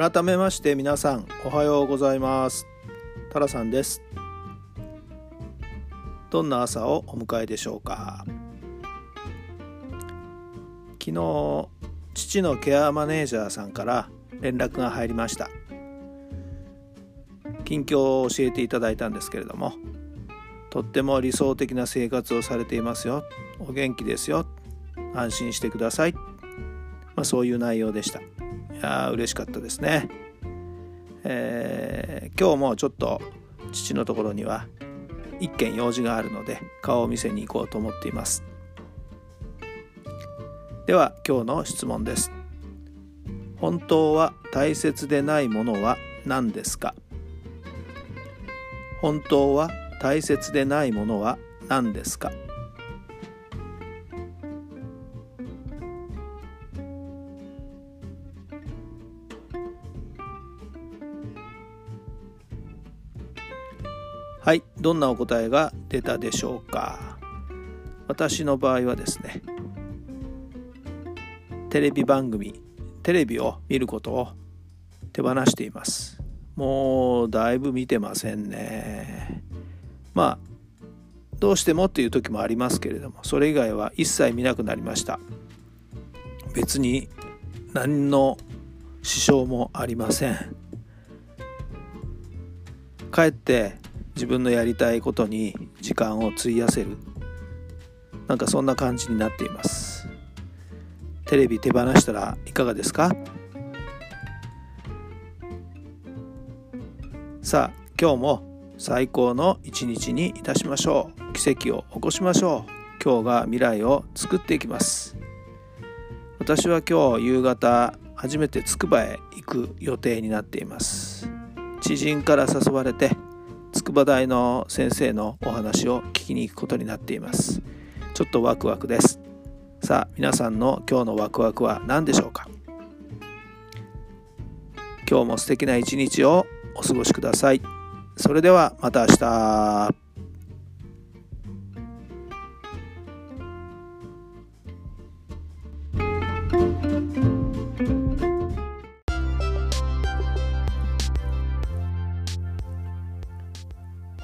改めまして皆さんおはようございます。タラさんです。どんな朝をお迎えでしょうか？昨日父のケアマネージャーさんから連絡が入りました。近況を教えていただいたんですけれどもとっても理想的な生活をされていますよ。お元気ですよ。安心してください、まあ、そういう内容でした。いや嬉しかったですね、えー、今日もちょっと父のところには一件用事があるので顔を見せに行こうと思っています。では今日の質問です。本当は大切でないものは何ですか？本当は大切でないものは何ですか？はいどんなお答えが出たでしょうか？私の場合はですねテレビ番組テレビを見ることを手放しています。もうだいぶ見てませんね。まあどうしてもっていう時もありますけれどもそれ以外は一切見なくなりました。別に何の支障もありません。かえって自分のやりたいことに時間を費やせる。なんかそんな感じになっています。テレビ手放したらいかがですか？さあ今日も最高の一日にいたしましょう。奇跡を起こしましょう。今日が未来を作っていきます。私は今日夕方初めてつくばへ行く予定になっています。知人から誘われて筑波大の先生のお話を聞きに行くことになっています。ちょっとワクワクです。さあ皆さんの今日のワクワクは何でしょうか？今日も素敵な一日をお過ごしください。それではまた明日。